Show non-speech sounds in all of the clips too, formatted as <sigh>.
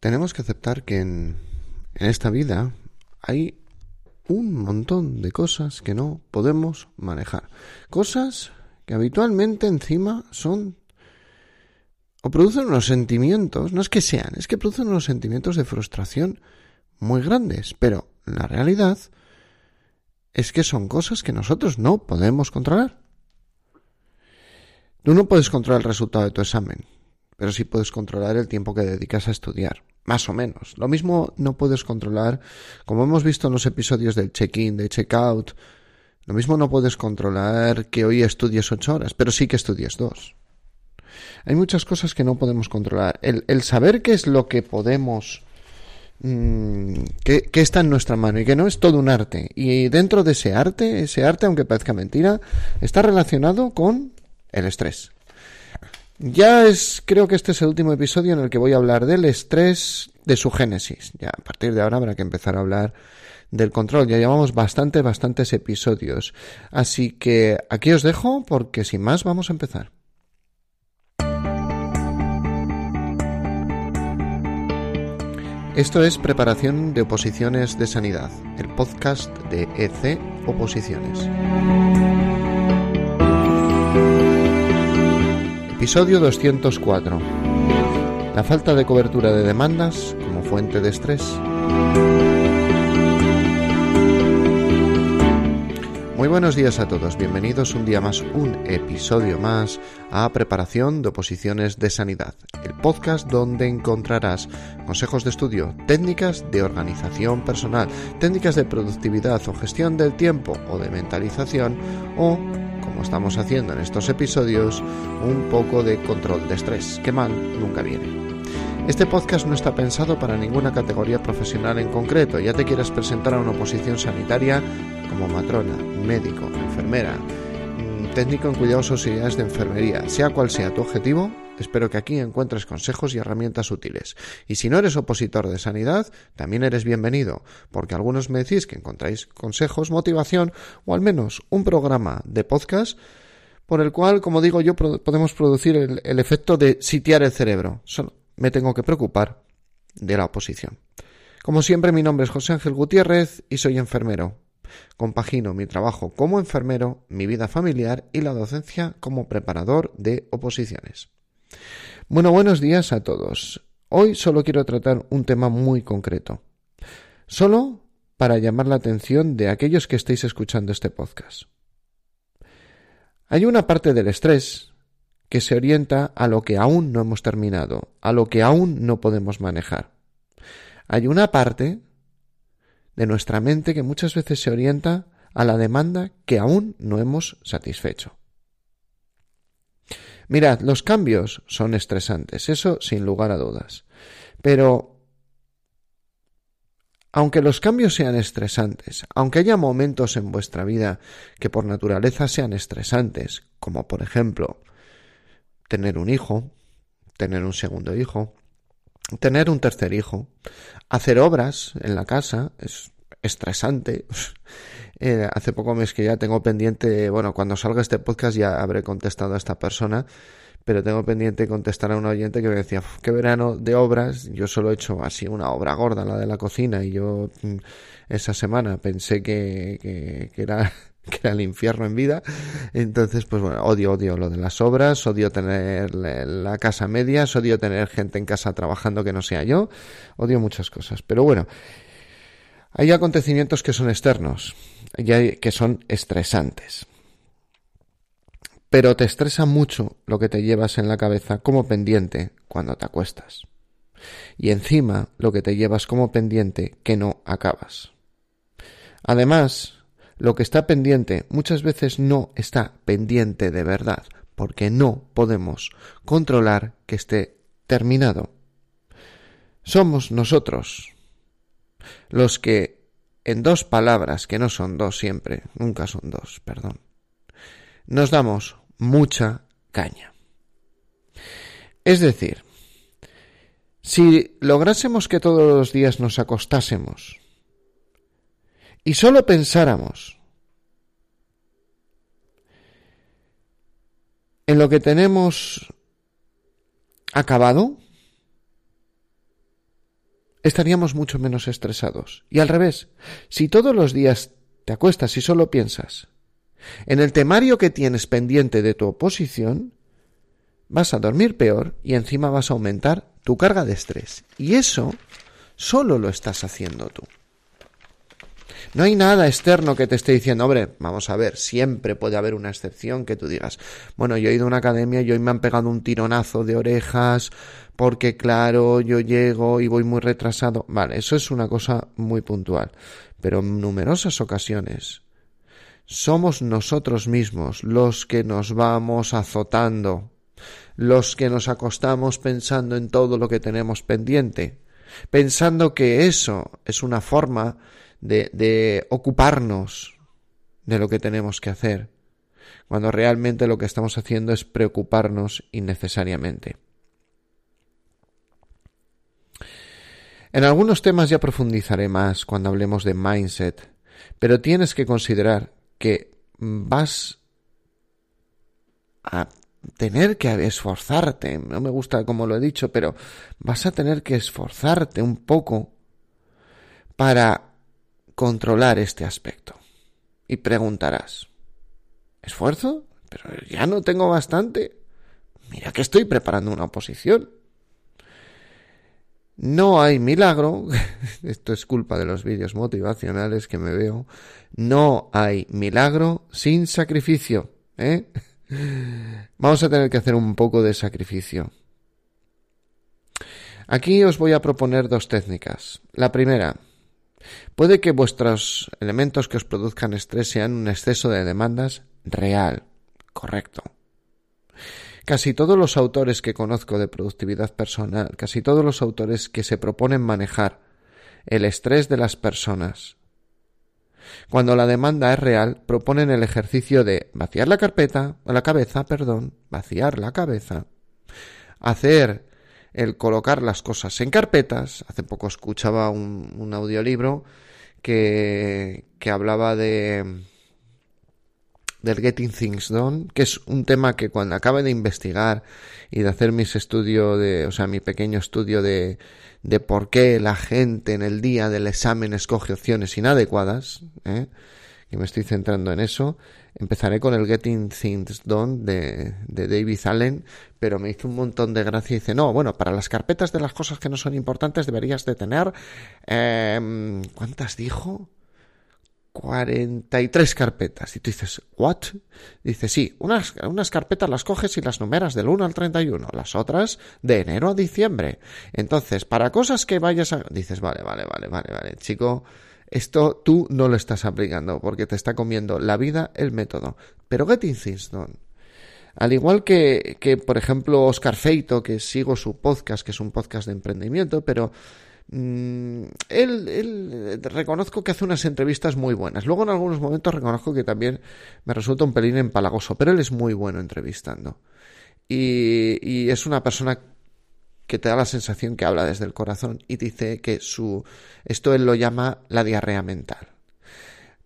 tenemos que aceptar que en, esta vida hay un montón de cosas que no podemos manejar. Cosas que habitualmente encima son o producen unos sentimientos, no es que sean, es que producen unos sentimientos de frustración muy grandes, pero la realidad es que son cosas que nosotros no podemos controlar. Tú no puedes controlar el resultado de tu examen, pero sí puedes controlar el tiempo que dedicas a estudiar. Más o menos. Lo mismo no puedes controlar, como hemos visto en los episodios del check-in, de check-out, lo mismo no puedes controlar que hoy estudies ocho horas, pero sí que estudies dos. Hay muchas cosas que no podemos controlar. El, saber qué es lo que podemos mm, que, está en nuestra mano y que no es todo un arte. Y dentro de ese arte, ese arte, aunque parezca mentira, está relacionado con el estrés. Ya es, creo que este es el último episodio en el que voy a hablar del estrés, de su génesis. Ya a partir de ahora habrá que empezar a hablar del control. Ya llevamos bastantes, bastantes episodios. Así que aquí os dejo porque sin más vamos a empezar. Esto es Preparación de Oposiciones de Sanidad, el podcast de EC Oposiciones. Episodio 204. La falta de cobertura de demandas como fuente de estrés. Muy buenos días a todos, bienvenidos un día más, un episodio más a Preparación de Oposiciones de Sanidad, el podcast donde encontrarás consejos de estudio, técnicas de organización personal, técnicas de productividad o gestión del tiempo o de mentalización o estamos haciendo en estos episodios, un poco de control de estrés, que mal nunca viene. Este podcast no está pensado para ninguna categoría profesional en concreto. Ya te quieras presentar a una oposición sanitaria como matrona, médico, enfermera, mm, técnico en cuidados auxiliares de enfermería, sea cual sea tu objetivo, espero que aquí encuentres consejos y herramientas útiles. Y si no eres opositor de sanidad, también eres bienvenido, porque algunos me decís que encontráis consejos, motivación o al menos un programa de podcast por el cual, como digo yo, podemos producir el, el efecto de sitiar el cerebro. Solo me tengo que preocupar de la oposición. Como siempre, mi nombre es José Ángel Gutiérrez y soy enfermero. Compagino mi trabajo como enfermero, mi vida familiar y la docencia como preparador de oposiciones. Bueno, buenos días a todos. Hoy solo quiero tratar un tema muy concreto. Solo para llamar la atención de aquellos que estéis escuchando este podcast. Hay una parte del estrés que se orienta a lo que aún no hemos terminado, a lo que aún no podemos manejar. Hay una parte de nuestra mente que muchas veces se orienta a la demanda que aún no hemos satisfecho. Mirad, los cambios son estresantes, eso sin lugar a dudas. Pero, aunque los cambios sean estresantes, aunque haya momentos en vuestra vida que por naturaleza sean estresantes, como por ejemplo tener un hijo, tener un segundo hijo, tener un tercer hijo, hacer obras en la casa es estresante. Eh, hace poco mes que ya tengo pendiente, bueno, cuando salga este podcast ya habré contestado a esta persona, pero tengo pendiente contestar a un oyente que me decía, qué verano de obras, yo solo he hecho así una obra gorda, la de la cocina, y yo mm, esa semana pensé que, que, que era <laughs> que era el infierno en vida. Entonces, pues bueno, odio, odio lo de las obras, odio tener la casa medias, odio tener gente en casa trabajando que no sea yo, odio muchas cosas. Pero bueno, hay acontecimientos que son externos, y hay, que son estresantes. Pero te estresa mucho lo que te llevas en la cabeza como pendiente cuando te acuestas. Y encima lo que te llevas como pendiente que no acabas. Además, lo que está pendiente muchas veces no está pendiente de verdad, porque no podemos controlar que esté terminado. Somos nosotros los que, en dos palabras, que no son dos siempre, nunca son dos, perdón, nos damos mucha caña. Es decir, si lográsemos que todos los días nos acostásemos y solo pensáramos en lo que tenemos acabado, estaríamos mucho menos estresados. Y al revés, si todos los días te acuestas y solo piensas en el temario que tienes pendiente de tu oposición, vas a dormir peor y encima vas a aumentar tu carga de estrés. Y eso solo lo estás haciendo tú. No hay nada externo que te esté diciendo, hombre, vamos a ver, siempre puede haber una excepción que tú digas, bueno, yo he ido a una academia y hoy me han pegado un tironazo de orejas porque claro, yo llego y voy muy retrasado. Vale, eso es una cosa muy puntual, pero en numerosas ocasiones somos nosotros mismos los que nos vamos azotando, los que nos acostamos pensando en todo lo que tenemos pendiente, pensando que eso es una forma de, de ocuparnos de lo que tenemos que hacer, cuando realmente lo que estamos haciendo es preocuparnos innecesariamente. En algunos temas ya profundizaré más cuando hablemos de mindset, pero tienes que considerar que vas a tener que esforzarte, no me gusta como lo he dicho, pero vas a tener que esforzarte un poco para controlar este aspecto. Y preguntarás, ¿esfuerzo? Pero ya no tengo bastante. Mira que estoy preparando una oposición. No hay milagro, <laughs> esto es culpa de los vídeos motivacionales que me veo, no hay milagro sin sacrificio. ¿eh? <laughs> Vamos a tener que hacer un poco de sacrificio. Aquí os voy a proponer dos técnicas. La primera, Puede que vuestros elementos que os produzcan estrés sean un exceso de demandas real, correcto. Casi todos los autores que conozco de productividad personal, casi todos los autores que se proponen manejar el estrés de las personas, cuando la demanda es real, proponen el ejercicio de vaciar la carpeta, o la cabeza, perdón, vaciar la cabeza, hacer el colocar las cosas en carpetas. Hace poco escuchaba un, audiolibro que, que hablaba de del Getting Things Done, que es un tema que cuando acabe de investigar y de hacer mis estudios de, o sea, mi pequeño estudio de, de por qué la gente en el día del examen escoge opciones inadecuadas, ¿eh? Que me estoy centrando en eso, Empezaré con el Getting Things Done de, de, David Allen, pero me hizo un montón de gracia y dice, no, bueno, para las carpetas de las cosas que no son importantes deberías de tener... Eh, ¿Cuántas dijo? 43 carpetas. Y tú dices, ¿what? Dice, sí, unas, unas carpetas las coges y las numeras del 1 al 31, las otras de enero a diciembre. Entonces, para cosas que vayas a... Dices, vale, vale, vale, vale, vale, chico esto tú no lo estás aplicando porque te está comiendo la vida el método. Pero Getting Things Done. Al igual que, que, por ejemplo, Oscar Feito, que sigo su podcast, que es un podcast de emprendimiento, pero mm, él, él, reconozco que hace unas entrevistas muy buenas. Luego en algunos momentos reconozco que también me resulta un pelín empalagoso, pero él es muy bueno entrevistando. Y, y es una persona que te da la sensación que habla desde el corazón y dice que su esto él lo llama la diarrea mental.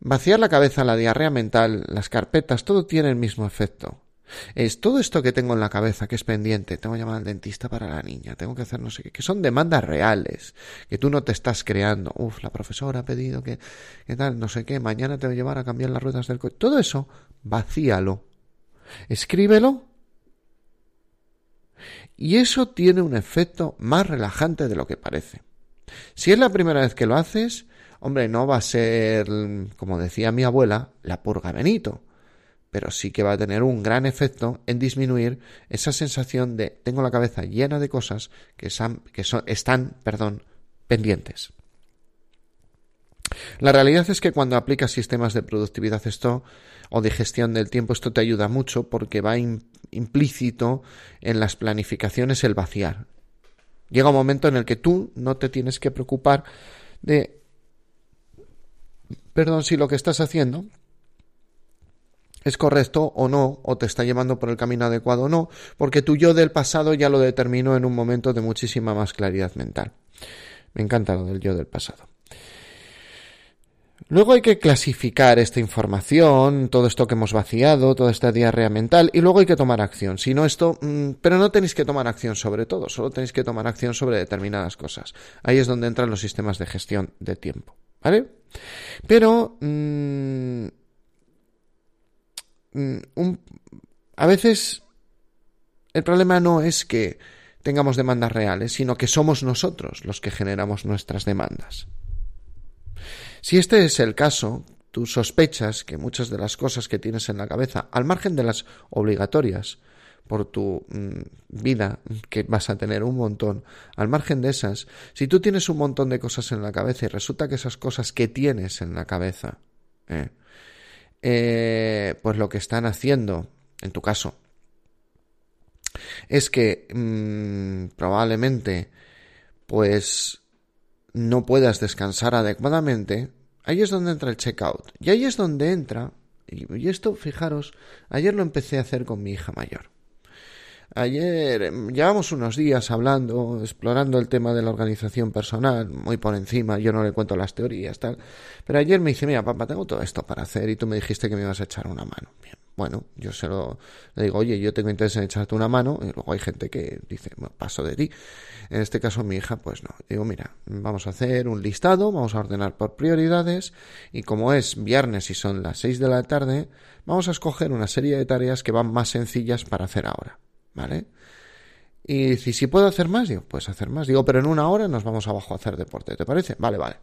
Vaciar la cabeza, la diarrea mental, las carpetas, todo tiene el mismo efecto. Es todo esto que tengo en la cabeza, que es pendiente, tengo que llamar al dentista para la niña, tengo que hacer no sé qué, que son demandas reales, que tú no te estás creando. Uf, la profesora ha pedido que, que tal, no sé qué, mañana te voy a llevar a cambiar las ruedas del coche. Todo eso, vacíalo. Escríbelo y eso tiene un efecto más relajante de lo que parece. Si es la primera vez que lo haces, hombre, no va a ser, como decía mi abuela, la purga Benito, pero sí que va a tener un gran efecto en disminuir esa sensación de tengo la cabeza llena de cosas que, que están pendientes. La realidad es que cuando aplicas sistemas de productividad esto o de gestión del tiempo, esto te ayuda mucho porque va implícito en las planificaciones el vaciar. Llega un momento en el que tú no te tienes que preocupar de, perdón, si lo que estás haciendo es correcto o no, o te está llevando por el camino adecuado o no, porque tu yo del pasado ya lo determinó en un momento de muchísima más claridad mental. Me encanta lo del yo del pasado. Luego hay que clasificar esta información, todo esto que hemos vaciado, toda esta diarrea mental, y luego hay que tomar acción. Si no esto, mm, pero no tenéis que tomar acción sobre todo, solo tenéis que tomar acción sobre determinadas cosas. Ahí es donde entran los sistemas de gestión de tiempo, ¿vale? Pero mm, mm, a veces el problema no es que tengamos demandas reales, sino que somos nosotros los que generamos nuestras demandas. Si este es el caso, tú sospechas que muchas de las cosas que tienes en la cabeza, al margen de las obligatorias por tu mm, vida, que vas a tener un montón, al margen de esas, si tú tienes un montón de cosas en la cabeza y resulta que esas cosas que tienes en la cabeza, eh, eh, pues lo que están haciendo, en tu caso, es que mm, probablemente pues no puedas descansar adecuadamente, ahí es donde entra el checkout. Y ahí es donde entra, y esto, fijaros, ayer lo empecé a hacer con mi hija mayor. Ayer em, llevamos unos días hablando, explorando el tema de la organización personal, muy por encima, yo no le cuento las teorías, tal. Pero ayer me dice, mira, papá, tengo todo esto para hacer y tú me dijiste que me ibas a echar una mano. Bien, bueno, yo se lo le digo, oye, yo tengo interés en echarte una mano, y luego hay gente que dice, paso de ti. En este caso, mi hija, pues no. Digo, mira, vamos a hacer un listado, vamos a ordenar por prioridades, y como es viernes y son las seis de la tarde, vamos a escoger una serie de tareas que van más sencillas para hacer ahora. ¿Vale? Y si, si puedo hacer más, digo, puedes hacer más. Digo, pero en una hora nos vamos abajo a hacer deporte, ¿te parece? Vale, vale.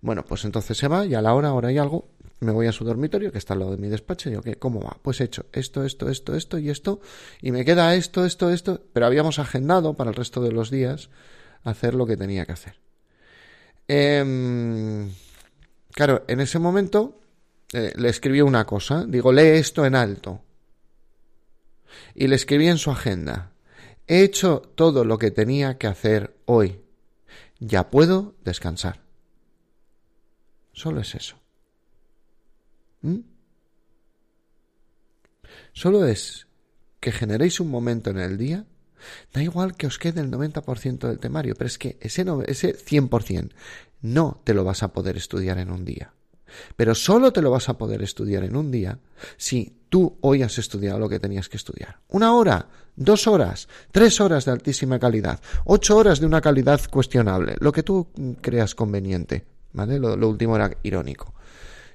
Bueno, pues entonces se va y a la hora, hora y algo, me voy a su dormitorio, que está al lado de mi despacho, y digo, ¿qué? ¿Cómo va? Pues he hecho esto, esto, esto, esto y esto, y me queda esto, esto, esto, pero habíamos agendado para el resto de los días hacer lo que tenía que hacer. Em, claro, en ese momento eh, le escribí una cosa, digo, lee esto en alto y le escribí en su agenda, he hecho todo lo que tenía que hacer hoy, ya puedo descansar. Solo es eso. ¿Mm? Solo es que generéis un momento en el día, da igual que os quede el 90% del temario, pero es que ese, no, ese 100% no te lo vas a poder estudiar en un día. Pero solo te lo vas a poder estudiar en un día si tú hoy has estudiado lo que tenías que estudiar. Una hora, dos horas, tres horas de altísima calidad, ocho horas de una calidad cuestionable, lo que tú creas conveniente. ¿Vale? Lo, último era irónico.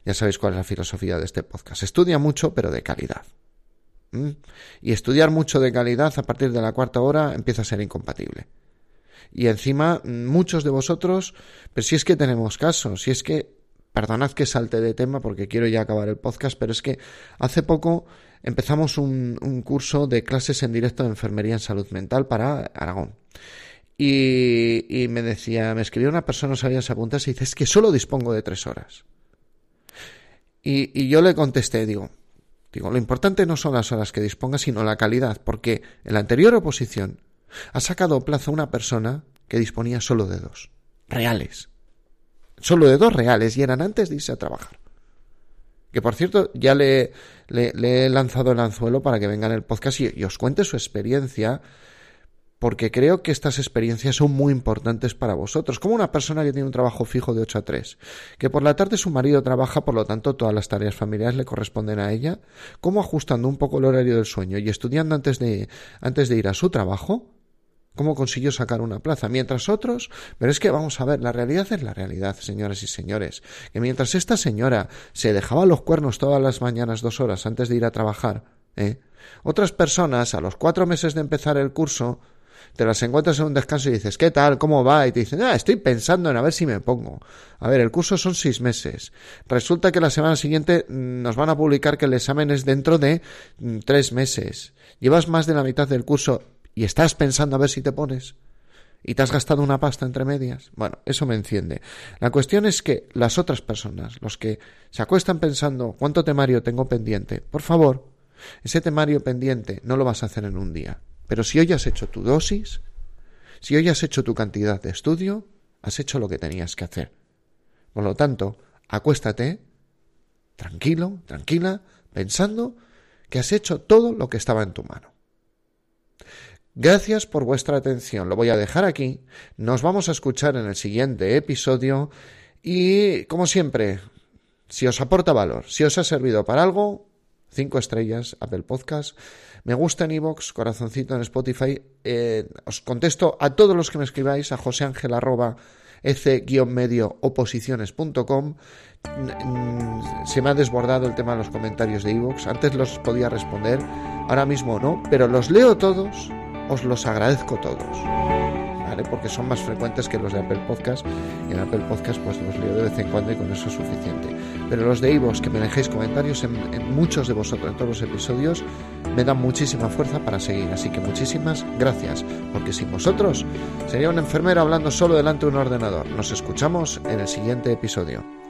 Ya sabéis cuál es la filosofía de este podcast. Estudia mucho, pero de calidad. ¿Mm? Y estudiar mucho de calidad a partir de la cuarta hora empieza a ser incompatible. Y encima, muchos de vosotros, pero si es que tenemos caso, si es que Perdonad que salte de tema porque quiero ya acabar el podcast, pero es que hace poco empezamos un, curso de clases en directo de enfermería en salud mental para Aragón. Y, me decía, me escribió una persona, no sabía se apuntas y dice, es que solo dispongo de tres horas. Y, y yo le contesté, digo, digo, lo importante no son las horas que disponga, sino la calidad, porque en la anterior oposición ha sacado plazo una persona que disponía solo de dos, reales solo de dos reales y eran antes de irse a trabajar. Que por cierto, ya le, le, he lanzado el anzuelo para que venga en el podcast y, os cuente su experiencia, porque creo que estas experiencias son muy importantes para vosotros. Como una persona que tiene un trabajo fijo de 8 a 3, que por la tarde su marido trabaja, por lo tanto todas las tareas familiares le corresponden a ella, como ajustando un poco el horario del sueño y estudiando antes de, antes de ir a su trabajo, cómo consiguió sacar una plaza, mientras otros, pero es que vamos a ver, la realidad es la realidad, señoras y señores, que mientras esta señora se dejaba los cuernos todas las mañanas dos horas antes de ir a trabajar, ¿eh? otras personas, a los cuatro meses de empezar el curso, te las encuentras en un descanso y dices, ¿qué tal? ¿Cómo va? Y te dicen, ah, estoy pensando en a ver si me pongo. A ver, el curso son seis meses. Resulta que la semana siguiente mm, nos van a publicar que el examen es dentro de mm, tres meses. Llevas más de la mitad del curso y estás pensando a ver si te pones y te has gastado una pasta entre medias. Bueno, eso me enciende. La cuestión es que las otras personas, los que se acuestan pensando cuánto temario tengo pendiente, por favor, ese temario pendiente no lo vas a hacer en un día. Pero si hoy has hecho tu dosis, si hoy has hecho tu cantidad de estudio, has hecho lo que tenías que hacer. Por lo tanto, acuéstate tranquilo, tranquila, pensando que has hecho todo lo que estaba en tu mano. Gracias por vuestra atención. Lo voy a dejar aquí. Nos vamos a escuchar en el siguiente episodio. Y, como siempre, si os aporta valor, si os ha servido para algo, cinco estrellas, Apple Podcast, me gusta en iVoox, corazoncito en Spotify. Eh, os contesto a todos los que me escribáis a joseangel arroba medio oposiciones.com se me ha desbordado el tema de los comentarios de iVoox. Antes los podía responder, ahora mismo no, pero los leo todos, os los agradezco todos. Porque son más frecuentes que los de Apple Podcast. En Apple Podcast pues los leo de vez en cuando y con eso es suficiente. Pero los de iVoox, que me dejéis comentarios en, en muchos de vosotros, en todos los episodios, me dan muchísima fuerza para seguir. Así que muchísimas gracias, porque sin vosotros sería un enfermero hablando solo delante de un ordenador. Nos escuchamos en el siguiente episodio.